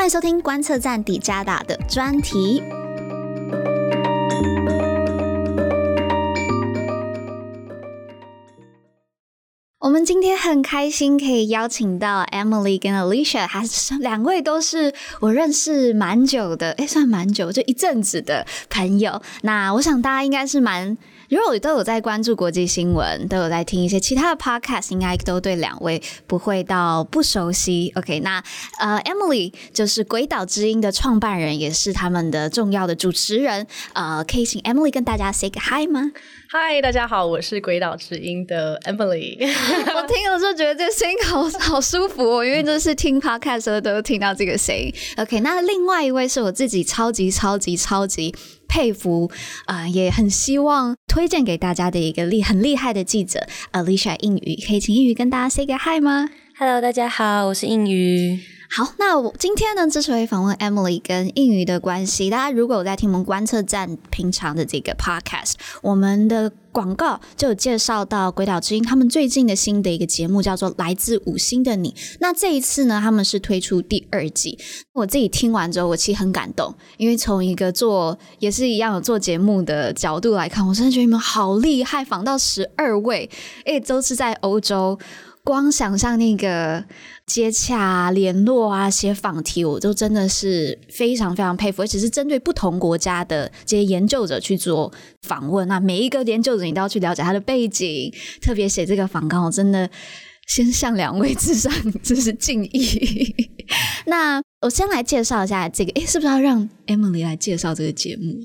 欢迎收听观测站底加大的专题。我们今天很开心可以邀请到 Emily 跟 Alicia，还是两位都是我认识蛮久的，诶，算蛮久，就一阵子的朋友。那我想大家应该是蛮。如果都有在关注国际新闻，都有在听一些其他的 podcast，应该都对两位不会到不熟悉。OK，那呃，Emily 就是鬼岛之音的创办人，也是他们的重要的主持人。呃，可以请 Emily 跟大家 say 个 hi 吗？Hi，大家好，我是鬼岛之音的 Emily。我听了之后觉得这个声音好好舒服哦，因为就是听 podcast 的时候都听到这个声音。OK，那另外一位是我自己超级超级超级。佩服啊、也很希望推荐给大家的一个厉很厉害的记者 Alicia 英语，可以请英语跟大家 say 个 hi 吗？Hello，大家好，我是英语。好，那我今天呢，之所以访问 Emily 跟应宇的关系，大家如果有在听我们观测站平常的这个 podcast，我们的广告就有介绍到鬼岛之音他们最近的新的一个节目叫做《来自五星的你》。那这一次呢，他们是推出第二季。我自己听完之后，我其实很感动，因为从一个做也是一样有做节目的角度来看，我真的觉得你们好厉害，访到十二位，诶，都是在欧洲。光想象那个接洽啊、联络啊、写访题，我都真的是非常非常佩服。而且是针对不同国家的这些研究者去做访问，那每一个研究者你都要去了解他的背景，特别写这个访纲，我真的先向两位 致上就是敬意。那我先来介绍一下这个，诶，是不是要让 Emily 来介绍这个节目？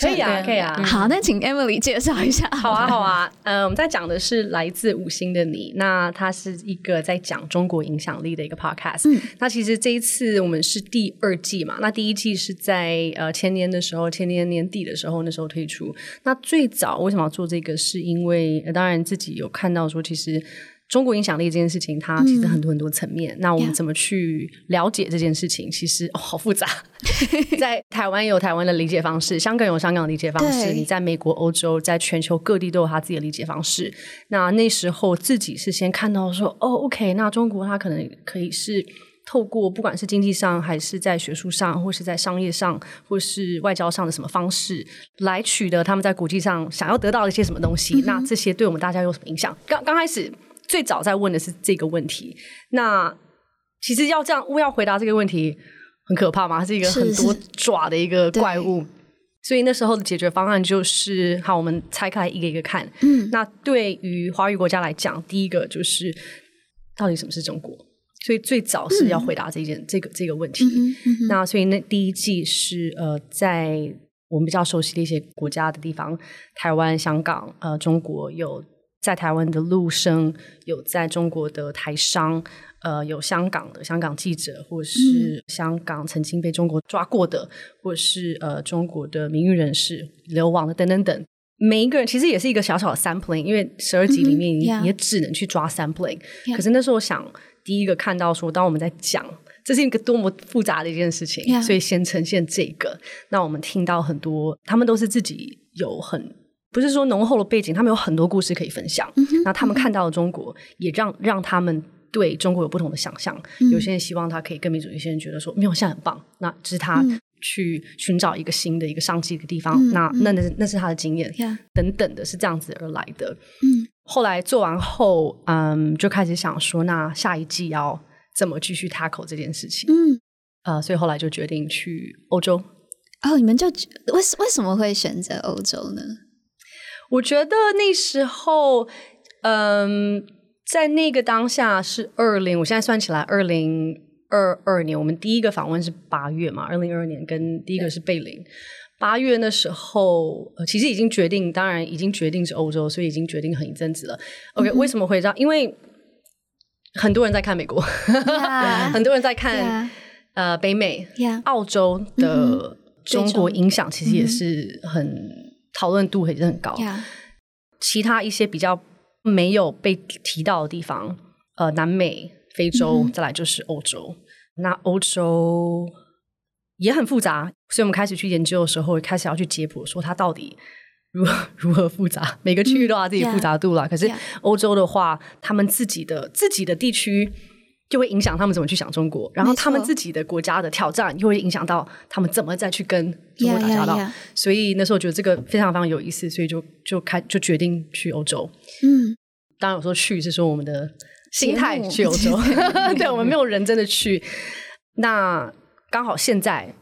可以啊，可以啊。好，那请 Emily 介绍一下。好啊，好啊。嗯，我们在讲的是来自五星的你。那它是一个在讲中国影响力的一个 podcast。嗯。那其实这一次我们是第二季嘛。那第一季是在呃前年的时候，前年年底的时候，那时候推出。那最早为什么要做这个？是因为当然自己有看到说，其实。中国影响力这件事情，它其实很多很多层面。嗯、那我们怎么去了解这件事情？其实哦，好复杂。在台湾有台湾的理解方式，香港有香港的理解方式。你在美国、欧洲，在全球各地都有他自己的理解方式。那那时候自己是先看到说，哦，OK，那中国它可能可以是透过不管是经济上，还是在学术上，或是在商业上，或是外交上的什么方式，来取得他们在国际上想要得到的一些什么东西。嗯、那这些对我们大家有什么影响？刚刚开始。最早在问的是这个问题，那其实要这样，要回答这个问题很可怕吗？它是一个很多爪的一个怪物，所以那时候的解决方案就是，好，我们拆开来一个一个看。嗯，那对于华语国家来讲，第一个就是到底什么是中国？所以最早是要回答这件、嗯、这个这个问题。嗯嗯、那所以那第一季是呃，在我们比较熟悉的一些国家的地方，台湾、香港、呃，中国有。在台湾的陆生，有在中国的台商，呃，有香港的香港记者，或是香港曾经被中国抓过的，或是呃中国的名誉人士流亡的等等等。每一个人其实也是一个小小的 sampling，因为十二集里面你也只能去抓 sampling。Yeah. 可是那时候我想，第一个看到说，当我们在讲这是一个多么复杂的一件事情，Yeah. 所以先呈现这个。那我们听到很多，他们都是自己有很。不是说浓厚的背景，他们有很多故事可以分享。那、嗯、他们看到了中国，也让让他们对中国有不同的想象。嗯、有些人希望他可以更民主，有些人觉得说没有，现在很棒。那只是他去寻找一个新的一个商机的地方。嗯、那那那是那是他的经验、嗯、等等的，是这样子而来的。嗯，后来做完后，嗯，就开始想说，那下一季要怎么继续 tackle 这件事情？嗯，呃，所以后来就决定去欧洲。哦，你们就为为什么会选择欧洲呢？我觉得那时候，嗯，在那个当下是二零，我现在算起来二零二二年，我们第一个访问是八月嘛，二零二二年跟第一个是贝林，八月那时候，呃，其实已经决定，当然已经决定是欧洲，所以已经决定很一阵子了。OK，、嗯、为什么会这样？因为很多人在看美国，Yeah. 很多人在看 Yeah. 呃北美、Yeah. 澳洲的中国影响，其实也是很。讨论度也是很高。其他一些比较没有被提到的地方，呃，南美、非洲，嗯、再来就是欧洲。那欧洲也很复杂，所以我们开始去研究的时候，开始要去解剖，说它到底如何如何复杂。每个区域都有自己复杂度啦。嗯、可是欧洲的话，他们自己的自己的地区就会影响他们怎么去想中国，然后他们自己的国家的挑战又会影响到他们怎么再去跟中国打交道。Yeah, yeah, yeah. 所以那时候我觉得这个非常非常有意思，所以就就开就决定去欧洲。嗯，当然我说去是说我们的心态去欧洲，对，我们没有人真的去。那刚好现在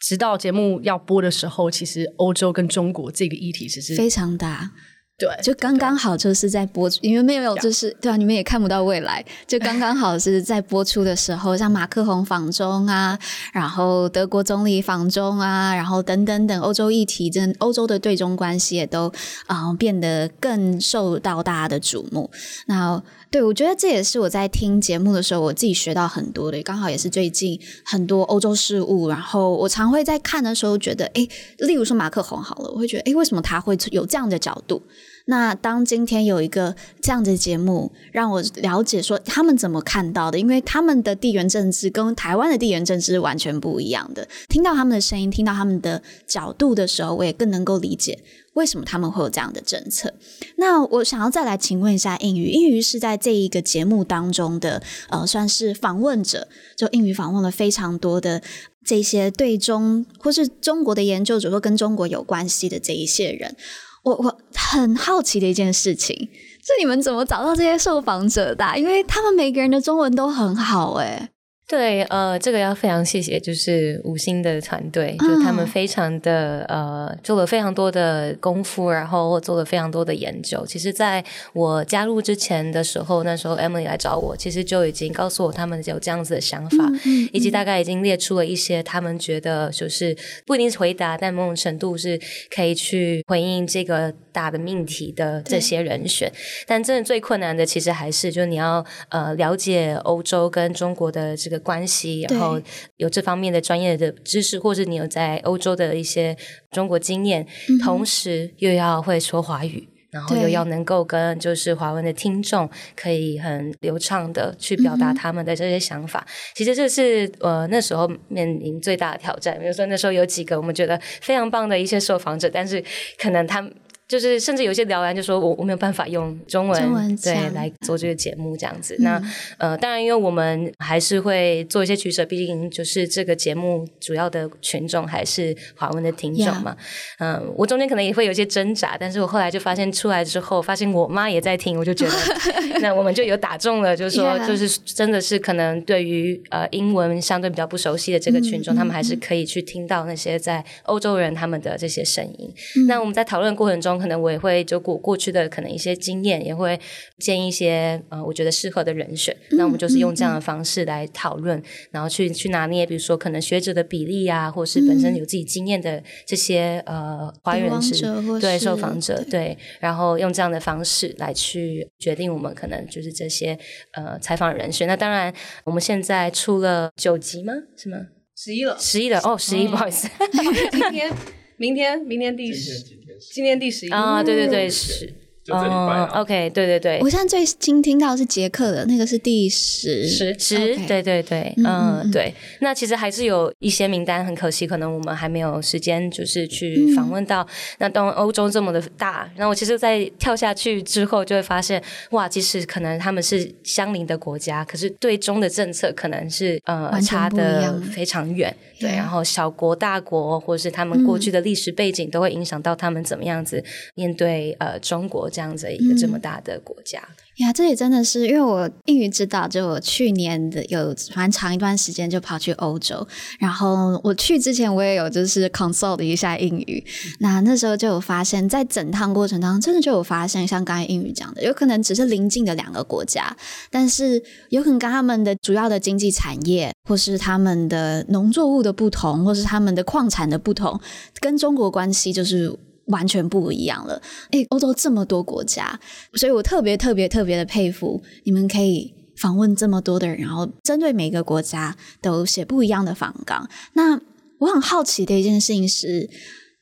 直到节目要播的时候，其实欧洲跟中国这个议题其实非常大。对，就刚刚好就是在播出，因为没有就是对啊，你们也看不到未来，就刚刚好是在播出的时候，像马克宏访中啊，然后德国总理访中啊，然后等等等欧洲议题，真欧洲的对中关系也都啊、呃、变得更受到大家的瞩目。那对，我觉得这也是我在听节目的时候，我自己学到很多的，刚好也是最近很多欧洲事务，然后我常会在看的时候觉得，哎，例如说马克宏好了，我会觉得，哎，为什么他会有这样的角度？那当今天有一个这样的节目，让我了解说他们怎么看到的，因为他们的地缘政治跟台湾的地缘政治是完全不一样的。听到他们的声音，听到他们的角度的时候，我也更能够理解为什么他们会有这样的政策。那我想要再来请问一下映瑜，映瑜是在这一个节目当中的呃，算是访问者，就映瑜访问了非常多的这些对中或是中国的研究者，或跟中国有关系的这一些人。我我很好奇的一件事情，是你们怎么找到这些受访者的？因为他们每个人的中文都很好，诶。对，呃，这个要非常谢谢，就是五星的团队，就他们非常的呃，做了非常多的功夫，然后做了非常多的研究。其实，在我加入之前的时候，那时候 Emily 来找我，其实就已经告诉我他们有这样子的想法，嗯嗯嗯、以及大概已经列出了一些他们觉得就是不一定是回答，但某种程度是可以去回应这个大的命题的这些人选。但真的最困难的，其实还是就是你要呃了解欧洲跟中国的这个。关系，然后有这方面的专业的知识，或者你有在欧洲的一些中国经验，嗯、同时又要会说华语，然后又要能够跟就是华文的听众可以很流畅的去表达他们的这些想法。嗯、其实这是呃那时候面临最大的挑战。比如说那时候有几个我们觉得非常棒的一些受访者，但是可能他们。就是甚至有些聊完就说我我没有办法用中文，中文对来做这个节目这样子。嗯、那呃当然因为我们还是会做一些取舍，毕竟就是这个节目主要的群众还是华文的听众嘛。嗯我中间可能也会有些挣扎，但是我后来就发现出来之后，发现我妈也在听，我就觉得 那我们就有打中了，就是说.就是真的是可能对于呃英文相对比较不熟悉的这个群众，嗯、他们还是可以去听到那些在欧洲人他们的这些声音。嗯、那我们在讨论过程中。可能我也会就过过去的可能一些经验，也会建议一些呃，我觉得适合的人选。嗯、那我们就是用这样的方式来讨论，嗯、然后去去拿捏，比如说可能学者的比例啊，或是本身有自己经验的这些、嗯、呃华人是对受访者对，对，然后用这样的方式来去决定我们可能就是这些呃采访人选。那当然，我们现在出了九集吗？是吗？十一了，十一了哦，十一，不好意思，明天、明天、明天第十。今年第十一啊，对对对，是。哦、oh，OK，对对对，我现在最新听到是捷克的那个是第十十十，Okay. 对对对，嗯，嗯对。那其实还是有一些名单，很可惜，可能我们还没有时间，就是去访问到。嗯、那当欧洲这么的大，那我其实，在跳下去之后，就会发现，哇，其实可能他们是相邻的国家，可是对中的政策可能是呃差的非常远。对，然后小国大国，或者是他们过去的历史背景，都会影响到他们怎么样子面对呃中国。这样子一个这么大的国家。嗯呀，这里真的是因为我英语知道，就我去年的有蛮长一段时间就跑去欧洲，然后我去之前我也有就是 consult 一下英语，那那时候就有发现，在整趟过程当中，真的就有发现，像刚才英语讲的，有可能只是邻近的两个国家，但是有可能跟他们的主要的经济产业，或是他们的农作物的不同，或是他们的矿产的不同，跟中国关系就是。完全不一样了。诶，欧洲这么多国家，所以我特别特别特别的佩服你们可以访问这么多的人，然后针对每个国家都写不一样的访纲。那我很好奇的一件事情是，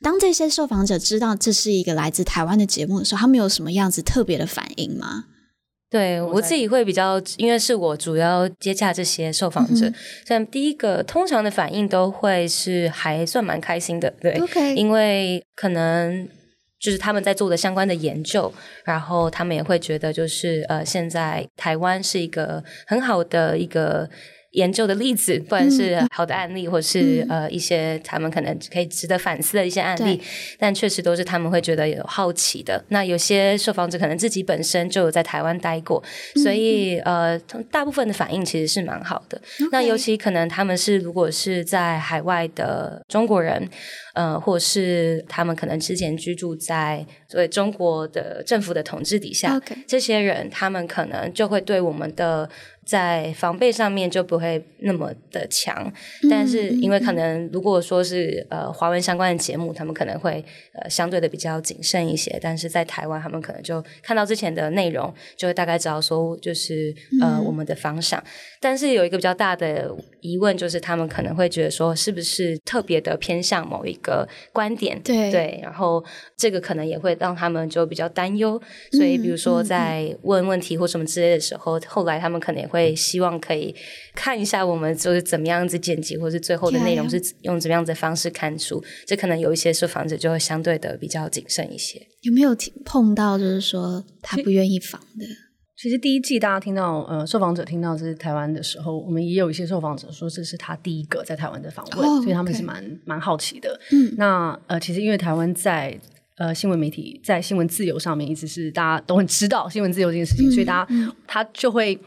当这些受访者知道这是一个来自台湾的节目的时候，他们有什么样子特别的反应吗？对，我自己会比较，因为是我主要接洽这些受访者，像、嗯、第一个通常的反应都会是还算蛮开心的，对，Okay. 因为可能就是他们在做的相关的研究，然后他们也会觉得，就是呃，现在台湾是一个很好的一个。研究的例子，不管是好的案例，嗯、或是呃一些他们可能可以值得反思的一些案例，但确实都是他们会觉得有好奇的。那有些受访者可能自己本身就有在台湾待过，嗯、所以呃，大部分的反应其实是蛮好的。嗯、那尤其可能他们是如果是在海外的中国人，呃，或是他们可能之前居住在所谓中国的政府的统治底下.这些人他们可能就会对我们的。在防备上面就不会那么的强，但是因为可能如果说是呃华文相关的节目，他们可能会呃相对的比较谨慎一些。但是在台湾，他们可能就看到之前的内容，就会大概知道说就是呃我们的方向。但是有一个比较大的疑问，就是他们可能会觉得说，是不是特别的偏向某一个观点？对对，然后这个可能也会让他们就比较担忧。所以比如说在问问题或什么之类的时候，后来他们可能也会。会希望可以看一下我们就是怎么样子剪辑，或是最后的内容是用怎么样子的方式看出。这可能有一些受访者就会相对的比较谨慎一些。有没有碰到就是说他不愿意访的？其实第一季大家听到呃受访者听到这是台湾的时候，我们也有一些受访者说这是他第一个在台湾的访问，oh. 所以他们是蛮蛮好奇的。嗯，那呃其实因为台湾在呃新闻媒体在新闻自由上面一直是大家都很知道新闻自由这件事情，嗯、所以大家、嗯、他就会。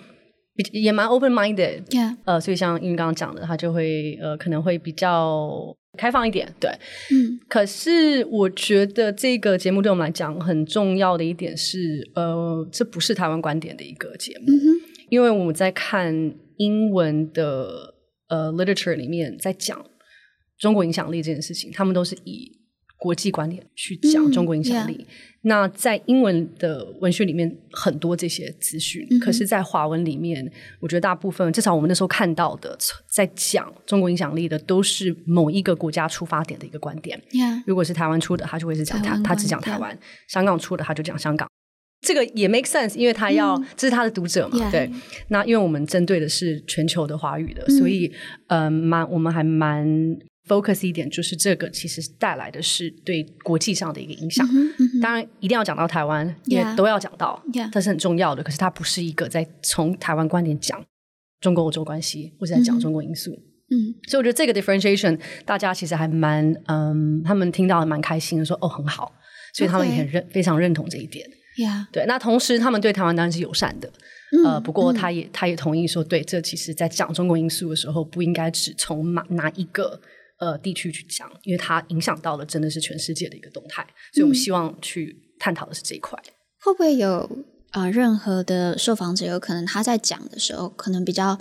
也蛮 open minded，Yeah. 呃，所以像英语刚刚讲的，他就会呃可能会比较开放一点，对，嗯。可是我觉得这个节目对我们来讲很重要的一点是，呃，这不是台湾观点的一个节目，mm hmm. 因为我们在看英文的呃 literature 里面在讲中国影响力这件事情，他们都是以国际观点去讲中国影响力。Mm hmm. yeah. 那在英文的文学里面很多这些资讯，嗯、可是，在华文里面，我觉得大部分至少我们那时候看到的，在讲中国影响力的，都是某一个国家出发点的一个观点。如果是台湾出的，他就会是讲他，他只讲台湾；香港出的，他就讲香港。这个也 make sense，因为他要、嗯、这是他的读者嘛。对。那因为我们针对的是全球的华语的，嗯、所以呃，蛮我们还蛮。Focus 一点，就是这个其实带来的是对国际上的一个影响。Mm hmm. 当然，一定要讲到台湾.也都要讲到，这.是很重要的。可是它不是一个在从台湾观点讲中国欧洲关系，或者在讲中国因素。嗯、mm，hmm. 所以我觉得这个 differentiation 大家其实还蛮嗯，他们听到蛮开心的，说哦很好，所以他们也很认.非常认同这一点。对。那同时他们对台湾当然是友善的。Mm hmm. 呃，不过他也他也同意说，对，这其实在讲中国因素的时候，不应该只从哪哪一个。呃，地区去讲，因为它影响到了真的是全世界的一个动态，所以我们希望去探讨的是这一块。嗯、会不会有呃任何的受访者有可能他在讲的时候，可能比较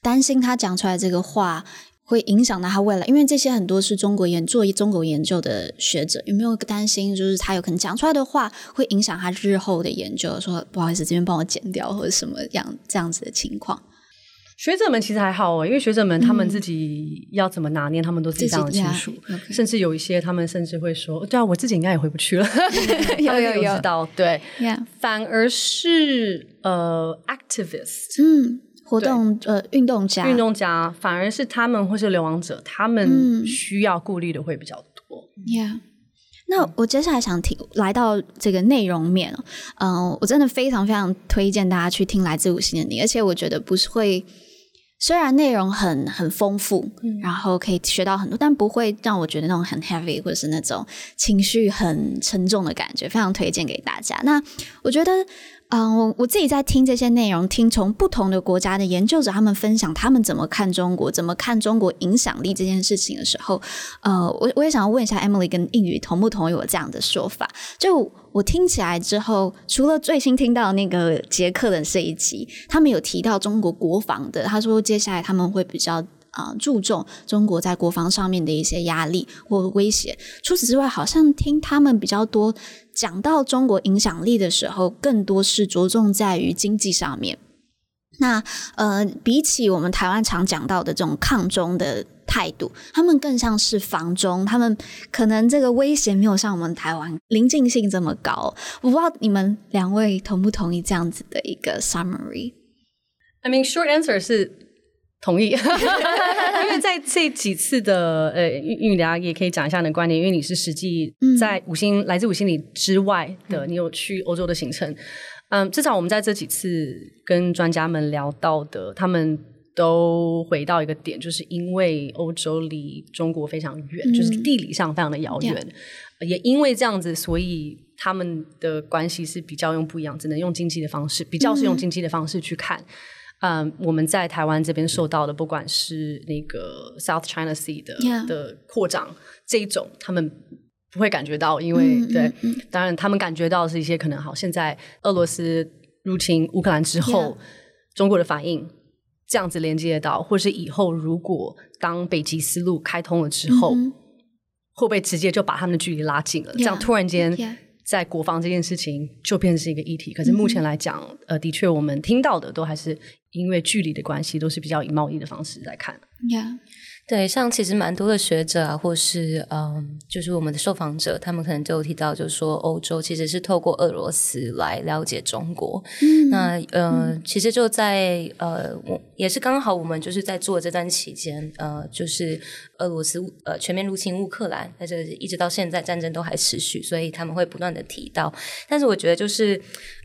担心他讲出来这个话会影响到他未来？因为这些很多是中国研做中国研究的学者，有没有担心就是他有可能讲出来的话会影响他日后的研究？说不好意思，这边帮我剪掉或者什么样这样子的情况？学者们其实还好哦，因为学者们他们自己要怎么拿捏，嗯、他们都非常的清楚。Okay. 甚至有一些，他们甚至会说：“对啊，我自己应该也回不去了。”有有有知道对，Yeah. 反而是呃，activist，嗯，活动对呃，运动家，运动家，反而是他们或是流亡者，他们需要顾虑的会比较多。Yeah. 那我接下来想听来到这个内容面，嗯、呃，我真的非常非常推荐大家去听《来自五星的你》，而且我觉得不是会。虽然内容很很丰富，嗯、然后可以学到很多，但不会让我觉得那种很 heavy 或者是那种情绪很沉重的感觉，非常推荐给大家。那我觉得。嗯，我、uh, 我自己在听这些内容，听从不同的国家的研究者他们分享他们怎么看中国，怎么看中国影响力这件事情的时候，呃，我我也想要问一下 Emily 跟映宇同不同意我这样的说法？就我听起来之后，除了最新听到那个捷克的这一集，他们有提到中国国防的，他说接下来他们会比较。啊，注重中国在国防上面的一些压力或威胁。除此之外，好像听他们比较多讲到中国影响力的时候，更多是着重在于经济上面。那呃，比起我们台湾常讲到的这种抗中的态度，他们更像是房中。他们可能这个威胁没有像我们台湾临近性这么高。我不知道你们两位同不同意这样子的一个 summary？I mean, short answer 是。同意，因为在这几次的呃，韵瑜大家也可以讲一下你的观点，因为你是实际在五星、嗯、来自五星里之外的，你有去欧洲的行程。嗯，至少我们在这几次跟专家们聊到的，他们都回到一个点，就是因为欧洲离中国非常远，嗯、就是地理上非常的遥远，嗯、也因为这样子，所以他们的关系是比较用不一样，只能用经济的方式，比较是用经济的方式去看。嗯嗯，um, 我们在台湾这边受到的，不管是那个 South China Sea 的.的扩张这一种，他们不会感觉到，因为、mm hmm. 对，当然他们感觉到是一些可能好，现在俄罗斯入侵乌克兰之后.中国的反应这样子连接到，或是以后如果当北极丝路开通了之后，mm hmm. 会不会直接就把他们的距离拉近了？Yeah. 这样突然间。在国防这件事情就变成是一个议题，可是目前来讲，嗯、呃，的确我们听到的都还是因为距离的关系，都是比较以贸易的方式来看。Yeah. 对，像其实蛮多的学者啊，或是嗯，就是我们的受访者，他们可能都有提到，就是说欧洲其实是透过俄罗斯来了解中国。嗯，那呃，嗯、其实就在呃，我也是刚好我们就是在做这段期间，呃，就是俄罗斯呃全面入侵乌克兰，那这一直到现在战争都还持续，所以他们会不断的提到。但是我觉得就是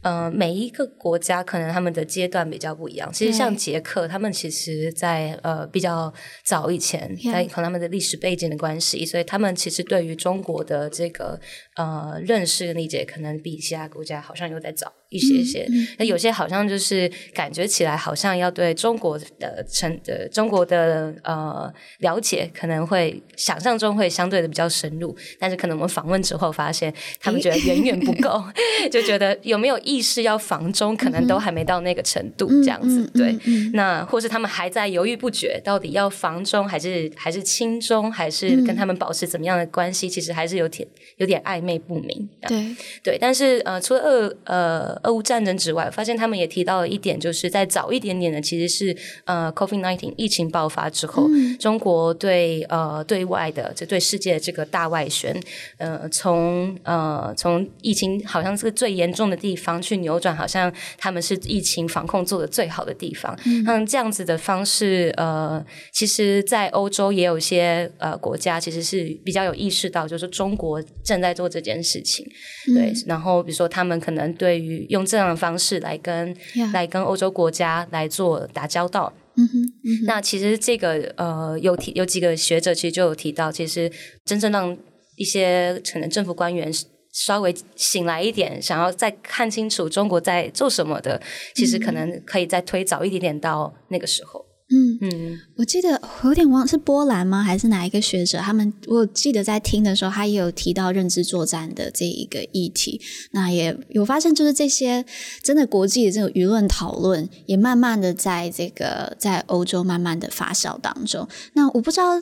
呃，每一个国家可能他们的阶段比较不一样。其实像捷克，他们其实在呃比较早以前。在可能他们的历史背景的关系，所以他们其实对于中国的这个呃认识理解，可能比其他国家好像又在早一些些。那、有些好像就是感觉起来，好像要对中国的成呃中国的呃了解，可能会想象中会相对的比较深入。但是可能我们访问之后发现，他们觉得远远不够，欸、就觉得有没有意识要防中，可能都还没到那个程度这样子。对，那或是他们还在犹豫不决，到底要防中还是。还是亲中，还是跟他们保持怎么样的关系？嗯、其实还是有点有点暧昧不明。对对，但是呃，除了俄呃俄乌战争之外，我发现他们也提到了一点，就是在早一点点的，其实是呃 COVID-19 疫情爆发之后，嗯、中国对呃对外的这对世界的这个大外宣，呃从呃从疫情好像是最严重的地方去扭转，好像他们是疫情防控做的最好的地方。嗯，这样子的方式，呃，其实，在欧洲也有一些呃国家，其实是比较有意识到，就是中国正在做这件事情，嗯、对。然后比如说，他们可能对于用这样的方式来跟.来跟欧洲国家来做打交道。嗯哼，嗯哼，那其实这个呃有提有几个学者其实就有提到，其实真正让一些可能政府官员稍微醒来一点，想要再看清楚中国在做什么的，其实可能可以再推早一点点到那个时候。嗯嗯，我记得我有点忘是波兰吗？还是哪一个学者？他们我记得在听的时候，他也有提到认知作战的这一个议题。那也有发现，就是这些真的国际的这种舆论讨论，也慢慢的在这个在欧洲慢慢的发酵当中。那我不知道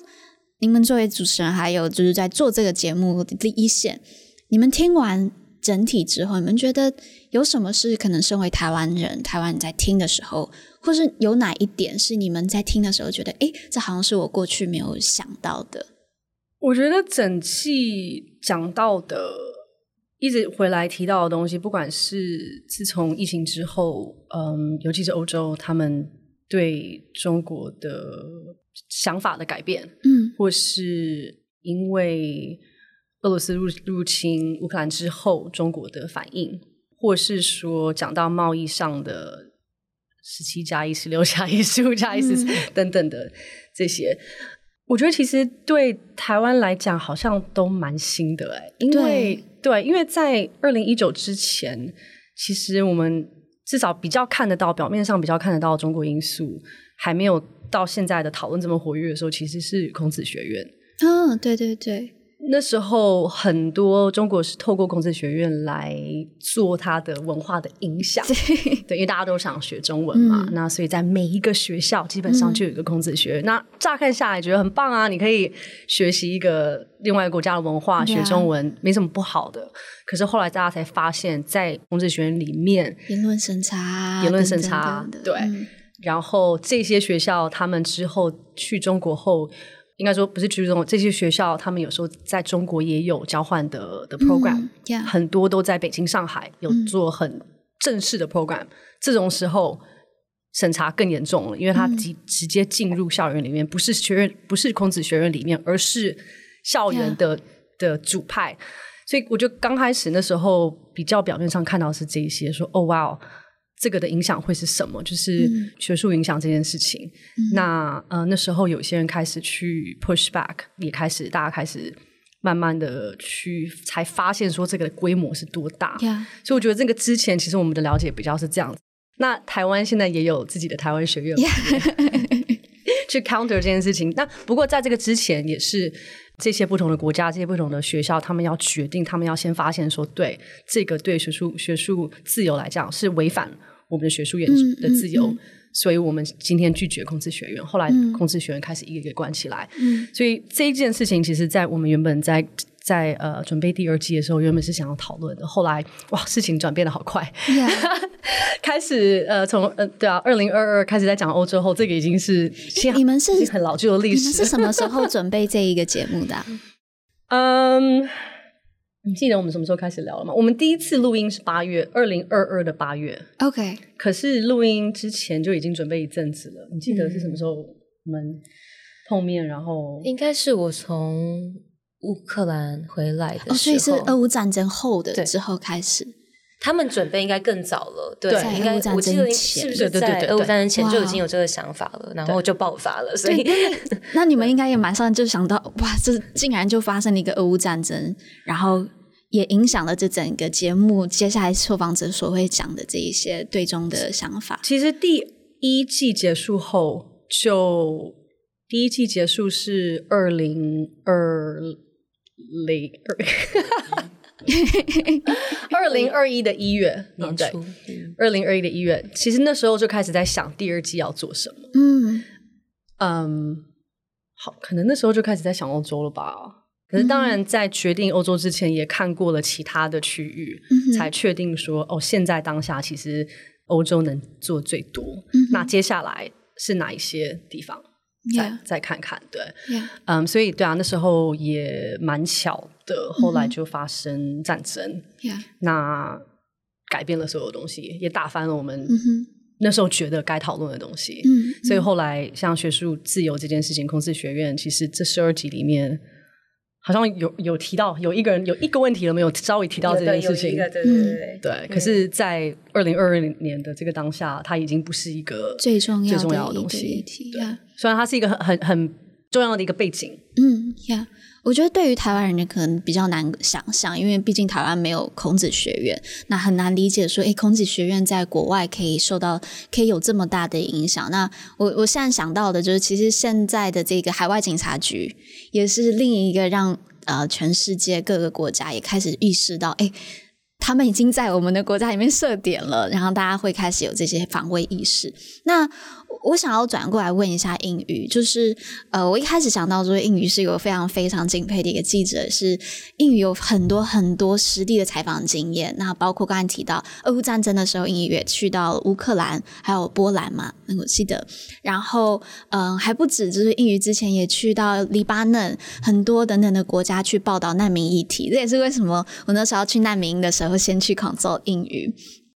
你们作为主持人，还有就是在做这个节目的第一线，你们听完整体之后，你们觉得有什么是可能身为台湾人，台湾人在听的时候？或是有哪一点是你们在听的时候觉得，哎，这好像是我过去没有想到的？我觉得整季讲到的，一直回来提到的东西，不管是自从疫情之后，嗯，尤其是欧洲他们对中国的想法的改变，嗯，或是因为俄罗斯入入侵乌克兰之后中国的反应，或是说讲到贸易上的。十七加一、十六加一、十五加一、十四等等的这些，我觉得其实对台湾来讲好像都蛮新的哎，因为对，对，因为在二零一九之前，其实我们至少比较看得到，表面上比较看得到中国因素，还没有到现在的讨论这么活跃的时候，其实是孔子学院。嗯、哦，对对对。那时候很多中国是透过孔子学院来做它的文化的影响，对，对，因为大家都想学中文嘛，嗯、那所以在每一个学校基本上就有一个孔子学院。嗯、那乍看下来觉得很棒啊，你可以学习一个另外一个国家的文化，学中文.没什么不好的。可是后来大家才发现，在孔子学院里面，言论审查，言论审查，对。嗯、然后这些学校他们之后去中国后。应该说不是去中国，这些学校他们有时候在中国也有交换的的 program，、嗯 yeah. 很多都在北京、上海有做很正式的 program、嗯。这种时候，审查更严重了，因为他直直接进入校园里面，不是学院，不是孔子学院里面，而是校园的 Yeah. 的主派。所以我觉得刚开始那时候比较表面上看到是这一些，说哦哇，这个的影响会是什么？就是学术影响这件事情。嗯、那呃那时候有些人开始去 push back，也开始大家开始慢慢的去才发现说这个的规模是多大。所以我觉得这个之前其实我们的了解比较是这样子。那台湾现在也有自己的台湾学院. 去 counter 这件事情。那不过在这个之前也是。这些不同的国家，这些不同的学校，他们要决定，他们要先发现说，对这个对学术学术自由来讲是违反我们的学术研究的自由，嗯嗯嗯、所以我们今天拒绝孔子学院。后来孔子学院开始一个一个关起来，嗯、所以这一件事情，其实，在我们原本在。在呃准备第二季的时候，原本是想要讨论的，后来哇，事情转变得好快 开始呃从呃对啊，二零二二开始在讲欧洲后，这个已经是你们是很老旧的历史。你们是什么时候准备这一个节目的啊？嗯，你记得我们什么时候开始聊了吗？我们第一次录音是八月二零二二的八月，OK。可是录音之前就已经准备一阵子了。你记得是什么时候我们碰面？然后应该是我从。乌克兰回来的时候，哦，所以是俄乌战争后的之后开始。他们准备应该更早了，对，在俄乌战争前，是不是在俄乌战争前就已经有这个想法了？然后就爆发了。所以，那你 们应该也马上就想到，哇，这竟然就发生了一个俄乌战争，然后也影响了这整个节目接下来受访者所会讲的这一些对中的想法。其实第一季结束后，就第一季结束是二零二。零 二零二一的一月年初，二零二一的一月，其实那时候就开始在想第二季要做什么。嗯嗯，好，可能那时候就开始在想欧洲了吧。可是当然，在决定欧洲之前，也看过了其他的区域，嗯、才确定说，哦，现在当下其实欧洲能做最多。嗯、那接下来是哪一些地方？再.再看看，对，嗯 um, 所以对啊，那时候也蛮巧的，后来就发生战争.那改变了所有东西，也打翻了我们那时候觉得该讨论的东西，嗯、哼所以后来像学术自由这件事情，孔子学院其实这十二集里面。好像有有提到有一个人有一个问题了没有稍微提到这件事情，对对对对，对。可是，在二零二二年的这个当下，它已经不是一个最重要最重要的东西。对，虽然它是一个很很很重要的一个背景，嗯呀。我觉得对于台湾人可能比较难想象，因为毕竟台湾没有孔子学院，那很难理解说，诶，孔子学院在国外可以受到，可以有这么大的影响。那我我现在想到的就是，其实现在的这个海外警察局也是另一个让呃全世界各个国家也开始意识到，诶，他们已经在我们的国家里面设点了，然后大家会开始有这些防卫意识。那我想要转过来问一下英语，就是呃，我一开始想到说英语是一个非常非常敬佩的一个记者，是英语有很多很多实地的采访经验。那包括刚才提到俄乌战争的时候，英语也去到乌克兰，还有波兰嘛，我记得。然后嗯、还不止，就是英语之前也去到黎巴嫩，很多等等的国家去报道难民议题。这也是为什么我那时候去难民营的时候，先去 consult 映瑜。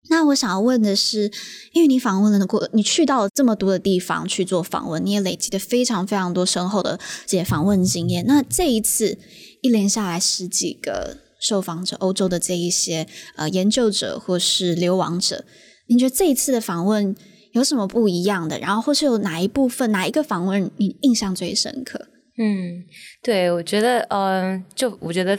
那我想要问的是，因为你访问了过，你去到了这么多的地方去做访问，你也累积了非常非常多深厚的这些访问经验。那这一次一连下来十几个受访者，欧洲的这一些呃研究者或是流亡者，你觉得这一次的访问有什么不一样的？然后或是有哪一部分、哪一个访问你印象最深刻？嗯，对，我觉得，嗯、呃，就我觉得。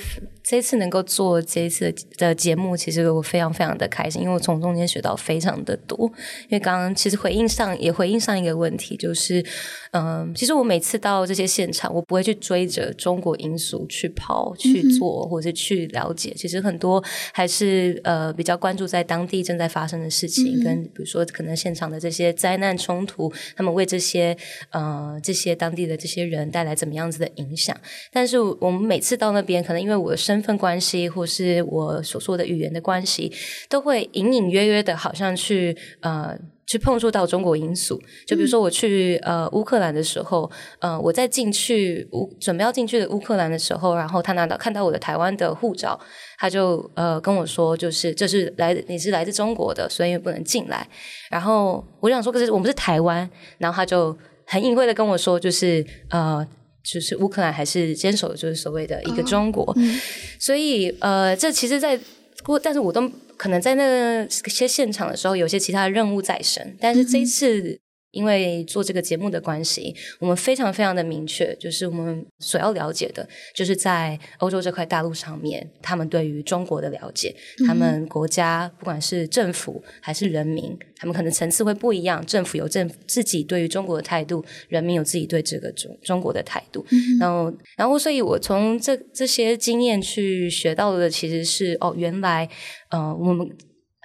这次能够做这一次的节目，其实我非常非常的开心，因为我从中间学到非常的多。因为刚刚其实回应上也回应上一个问题，就是嗯，其实我每次到这些现场，我不会去追着中国因素去跑去做，或者是去了解。其实很多还是呃比较关注在当地正在发生的事情，跟比如说可能现场的这些灾难冲突，他们为这些呃这些当地的这些人带来怎么样子的影响。但是我们每次到那边，可能因为我的身身份关系，或是我所说的语言的关系，都会隐隐约约的，好像去呃去碰触到中国因素，就比如说我去呃乌克兰的时候，呃我在进去乌准备要进去的乌克兰的时候，然后他拿到看到我的台湾的护照，他就呃跟我说，就是这是来你是来自中国的，所以不能进来。然后我想说，可是我们是台湾，然后他就很隐晦的跟我说，就是呃就是乌克兰还是坚守就是所谓的一个中国，哦嗯、所以呃这其实在过，但是我都。可能在那些现场的时候，有些其他的任务在身，但是这一次。因为做这个节目的关系，我们非常非常的明确，就是我们所要了解的，就是在欧洲这块大陆上面，他们对于中国的了解，他们国家不管是政府还是人民，他们可能层次会不一样。政府有政府自己对于中国的态度，人民有自己对这个中中国的态度。然后，然后，所以我从这这些经验去学到的，其实是哦，原来，呃，我们。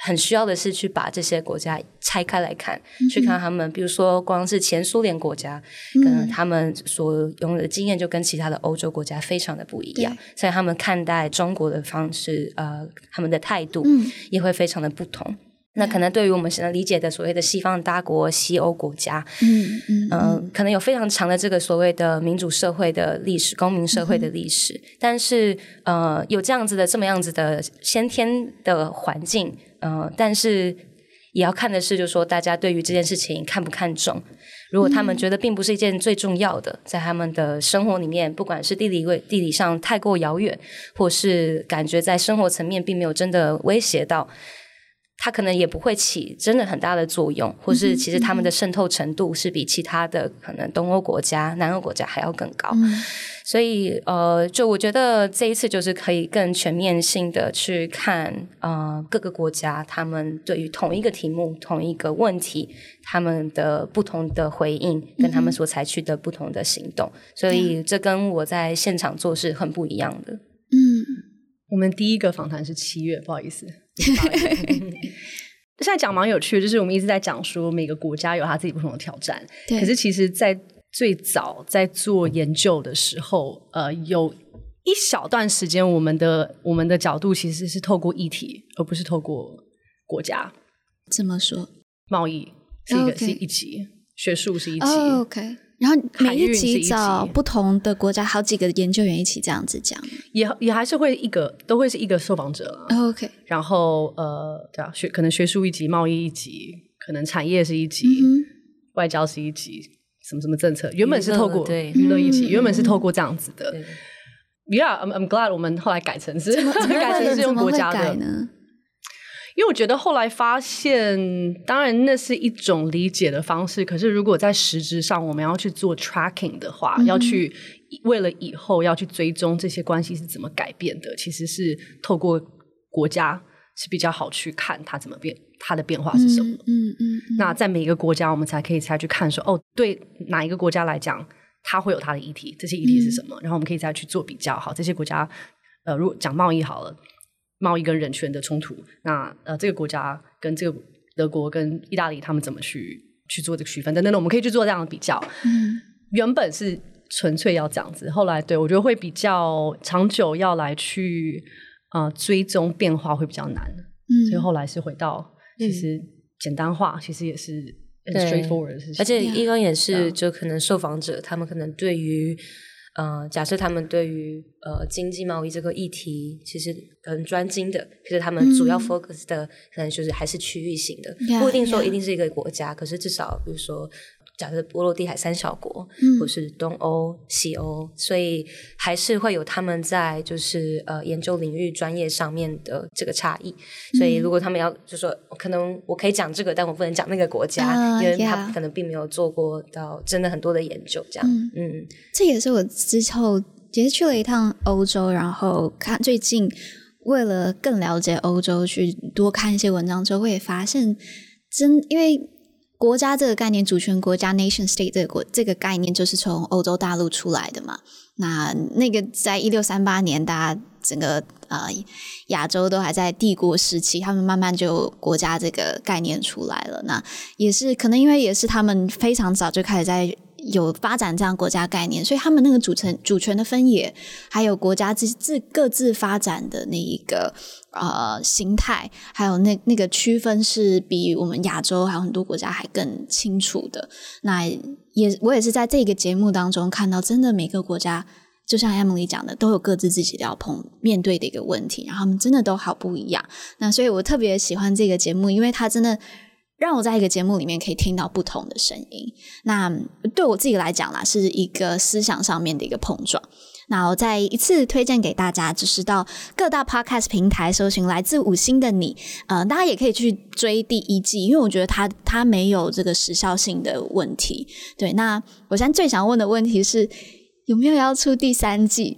很需要的是去把这些国家拆开来看，嗯、去看他们，比如说光是前苏联国家，嗯、跟他们所拥有的经验就跟其他的欧洲国家非常的不一样，所以他们看待中国的方式，呃，他们的态度也会非常的不同。嗯、那可能对于我们现在理解的所谓的西方大国、西欧国家，嗯嗯、呃，可能有非常长的这个所谓的民主社会的历史、公民社会的历史，嗯、但是呃，有这样子的这么样子的先天的环境。嗯、呃，但是也要看的是，就是说大家对于这件事情看不看重。如果他们觉得并不是一件最重要的，在他们的生活里面，不管是地理位地理上太过遥远，或是感觉在生活层面并没有真的威胁到。它可能也不会起真的很大的作用，或是其实他们的渗透程度是比其他的可能东欧国家、南欧国家还要更高。嗯、所以呃，就我觉得这一次就是可以更全面性的去看呃各个国家他们对于同一个题目、同一个问题他们的不同的回应，跟他们所采取的不同的行动。嗯、所以这跟我在现场做是很不一样的。嗯，我们第一个访谈是七月，不好意思。现在讲蛮有趣的，就是我们一直在讲说每个国家有他自己不同的挑战。对可是其实，在最早在做研究的时候，呃，有一小段时间，我们的我们的角度其实是透过议题，而不是透过国家。怎么说？贸易是一个.是一级，学术是一级。Oh, OK。然后每一集找不同的国家好几个研究员一起这样子讲，也也还是会一个都会是一个受访者。Oh, OK，然后呃，对啊，学可能学术一级，贸易一级，可能产业是一级，嗯、外交是一级，什么什么政策，原本是透过对娱乐一级，原本是透过这样子的。Yeah，I'm I'm glad 我们后来改成是 改成是用国家的呢？因为我觉得后来发现，当然那是一种理解的方式。可是如果在实质上我们要去做 tracking 的话，嗯、要去为了以后要去追踪这些关系是怎么改变的，其实是透过国家是比较好去看它怎么变，它的变化是什么。嗯嗯。那在每一个国家，我们才可以再去看说，哦，对哪一个国家来讲，它会有它的议题，这些议题是什么？嗯、然后我们可以再去做比较。好，这些国家，呃，如果讲贸易好了。贸易跟人权的冲突，那呃，这个国家跟这个德国跟意大利，他们怎么去去做这个区分？等等，我们可以去做这样的比较。嗯，原本是纯粹要这样子，后来对我觉得会比较长久，要来去呃追踪变化会比较难。嗯，所以后来是回到其实简单化，嗯、其实也是 straightforward 的事情。而且一方也是，就可能受访者他们可能对于。呃，假设他们对于呃经济贸易这个议题其实很专精的，可是他们主要 focus 的可能就是还是区域性的，嗯、不一定说一定是一个国家，Yeah. 可是至少比如说。假设波罗的海三小国，嗯、或是东欧、西欧，所以还是会有他们在就是呃研究领域专业上面的这个差异。嗯、所以如果他们要就说，可能我可以讲这个，但我不能讲那个国家，呃、因为他可能并没有做过到真的很多的研究。这样，嗯，嗯这也是我之后也是去了一趟欧洲，然后看最近为了更了解欧洲，去多看一些文章之后，会发现真因为。国家这个概念，主权国家 （nation state） 这个国这个概念就是从欧洲大陆出来的嘛。那那个在一六三八年，大家整个呃亚洲都还在帝国时期，他们慢慢就国家这个概念出来了。那也是可能因为也是他们非常早就开始在有发展这样国家概念，所以他们那个主权主权的分野，还有国家自自各自发展的那一个呃形态，还有那那个区分是比我们亚洲还有很多国家还更清楚的。那也我也是在这个节目当中看到，真的每个国家。就像 Emily 讲的，都有各自自己要碰面对的一个问题，然后他们真的都好不一样。那所以我特别喜欢这个节目，因为它真的让我在一个节目里面可以听到不同的声音。那对我自己来讲啦，是一个思想上面的一个碰撞。那我再一次推荐给大家，就是到各大 Podcast 平台搜寻《来自五星的你》。呃，大家也可以去追第一季，因为我觉得它它没有这个时效性的问题。对，那我现在最想问的问题是。有没有要出第三季？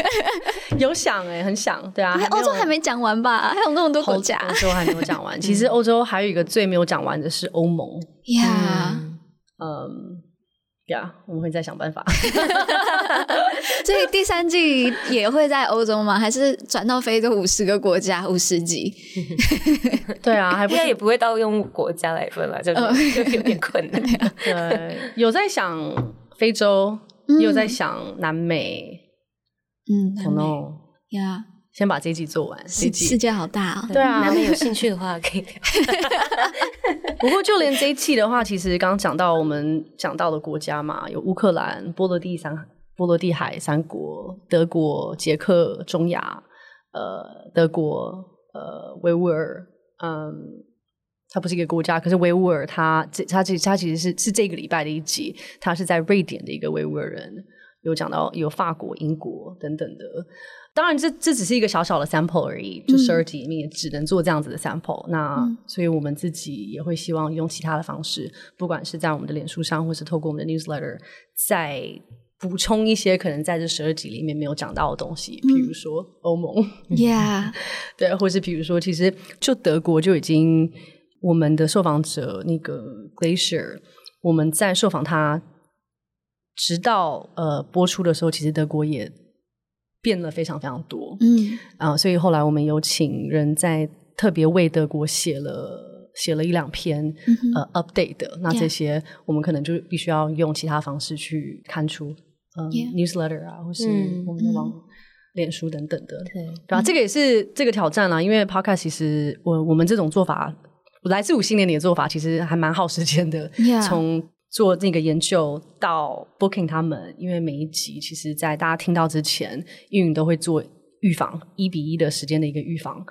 有想哎、欸，很想，对啊。欧洲还没讲完吧？还有那么多国家，欧洲还没有讲完。其实欧洲还有一个最没有讲完的是欧盟。呀，嗯，呀，我们会再想办法。所以第三季也会在欧洲吗？还是转到非洲五十个国家五十集？对啊，还不应该也不会到用国家来分了，就就有点困难。对，有在想非洲。你有在想南美？嗯，可能呀，先把这一季做完。世世界好大啊！对啊，南美有兴趣的话可以。不过就连这一季的话，其实刚刚讲到我们讲到的国家嘛，有乌克兰、波罗的三波罗的海三国，德国、捷克、中亚，呃，德国，呃，维吾尔，嗯。它不是一个国家，可是维吾尔它这它其实他其实是是这个礼拜的一集，它是在瑞典的一个维吾尔人，有讲到有法国、英国等等的。当然这，这这只是一个小小的 sample 而已，就十二集里面也只能做这样子的 sample，嗯。那所以我们自己也会希望用其他的方式，不管是在我们的脸书上，或是透过我们的 newsletter，再补充一些可能在这十二集里面没有讲到的东西，比如说欧盟，Yeah，对，或是比如说，其实就德国就已经。我们的受访者那个 Glacier，我们在受访他，直到呃播出的时候，其实德国也变了非常非常多。嗯啊，所以后来我们有请人在特别为德国写了写了一两篇、嗯、呃 update 的，那这些我们可能就必须要用其他方式去看出，嗯、newsletter 啊，或是我们的网、嗯、脸书等等的。对，对啊，这个也是这个挑战啦，因为 Podcast 其实我我们这种做法。来自五星年你的做法其实还蛮耗时间的.从做那个研究到 booking 他们，因为每一集其实，在大家听到之前，运营都会做预防一比一的时间的一个预防，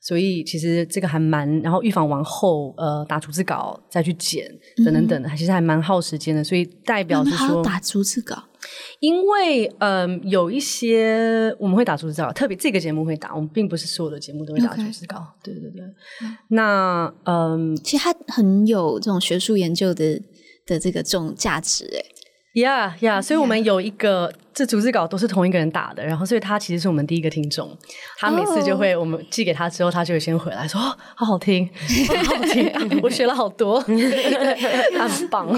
所以其实这个还蛮，然后预防完后，呃，打逐字稿再去剪等等等的，其实还蛮耗时间的，所以代表是说打逐字稿。因为嗯、呃，有一些我们会打逐字稿，特别这个节目会打，我们并不是所有的节目都会打逐字稿。Okay. 对对对，嗯、那嗯，其实它很有这种学术研究的的这个这种价值诶。Yeah, yeah，所以我们有一个.这逐字稿都是同一个人打的，然后所以他其实是我们第一个听众。他每次就会、oh. 我们寄给他之后，他就会先回来说：“哦，好好听，好好听，我学了好多。”他很棒。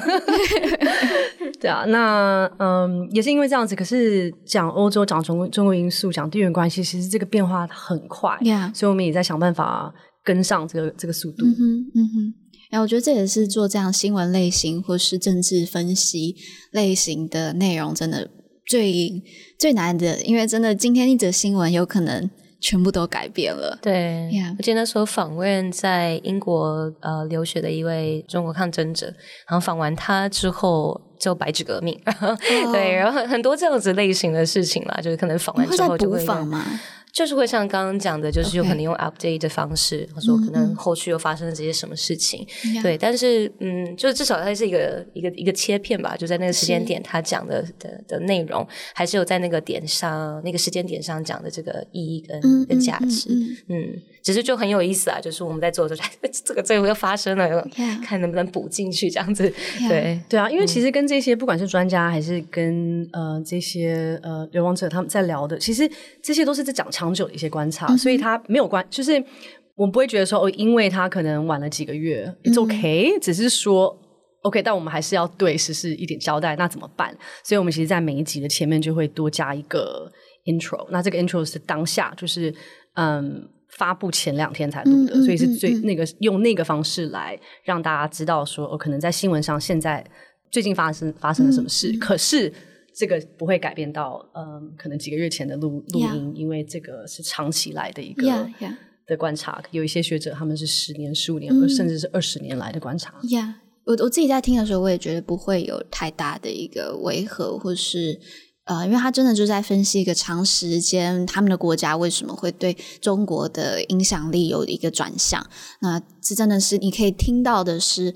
对啊，那嗯，也是因为这样子。可是讲欧洲，讲中国中国因素，讲地缘关系，其实这个变化很快。所以我们也在想办法跟上这个这个速度。嗯哼，嗯哼。然后我觉得这也是做这样新闻类型或是政治分析类型的内容，真的最最难的，因为真的今天一则新闻有可能全部都改变了。对.我记得那时候访问在英国呃留学的一位中国抗争者，然后访完他之后就白纸革命，oh. 对，然后很多这样子类型的事情啦，就是可能访完之后就会。就是会像刚刚讲的，就是有可能用 update 的方式，或.者说可能后续又发生了这些什么事情，mm -hmm. 对。但是，嗯，就是至少它是一个一个一个切片吧，就在那个时间点，他讲的的的内容，还是有在那个点上，那个时间点上讲的这个意义跟、mm -hmm. 跟价值，嗯，只是就很有意思啊。就是我们在做的时候，这个最后又发生了.看能不能补进去这样子.对对啊。因为其实跟这些、嗯、不管是专家还是跟呃这些呃流亡者他们在聊的，其实这些都是在讲长。长久的一些观察，嗯、所以他没有关，就是我们不会觉得说哦，因为他可能晚了几个月，It's okay，、嗯、只是说 OK，但我们还是要对实事一点交代，那怎么办？所以我们其实，在每一集的前面就会多加一个 intro，那这个 intro 是当下，就是嗯，发布前两天才录的、嗯，所以是最、嗯、那个用那个方式来让大家知道说，哦，可能在新闻上现在。最近发生发生了什么事，嗯、可是这个不会改变到嗯，可能几个月前的录录音.因为这个是长期来的一个 Yeah, yeah. 的观察。有一些学者他们是十年、十五年，嗯、甚至是二十年来的观察。Yeah. 我我自己在听的时候，我也觉得不会有太大的一个违和，或是呃，因为他真的就在分析一个长时间他们的国家为什么会对中国的影响力有一个转向。那这真的是你可以听到的是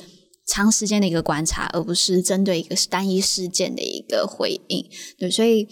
长时间的一个观察，而不是针对一个单一事件的一个回应。对，所以。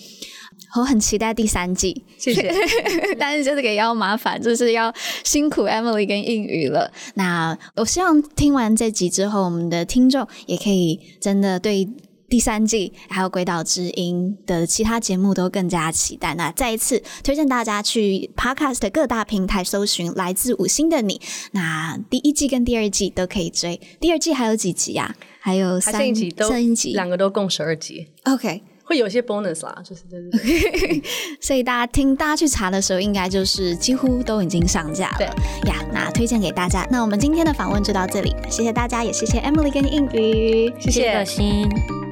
我很期待第三季，谢谢。但是这个也要麻烦，就是要辛苦 Emily 跟应宇了。那我希望听完这集之后，我们的听众也可以真的对第三季还有《鬼岛之音》的其他节目都更加期待。那再一次推荐大家去 Podcast 各大平台搜寻《来自五星的你》。那第一季跟第二季都可以追，第二季还有几集呀？还有三集，三集，两个都共十二集。OK。会有一些 bonus 啦，就是对对对，所以大家听大家去查的时候，应该就是几乎都已经上架了。对呀，那推荐给大家。那我们今天的访问就到这里，谢谢大家，也谢谢 Emily 跟映瑜，谢谢。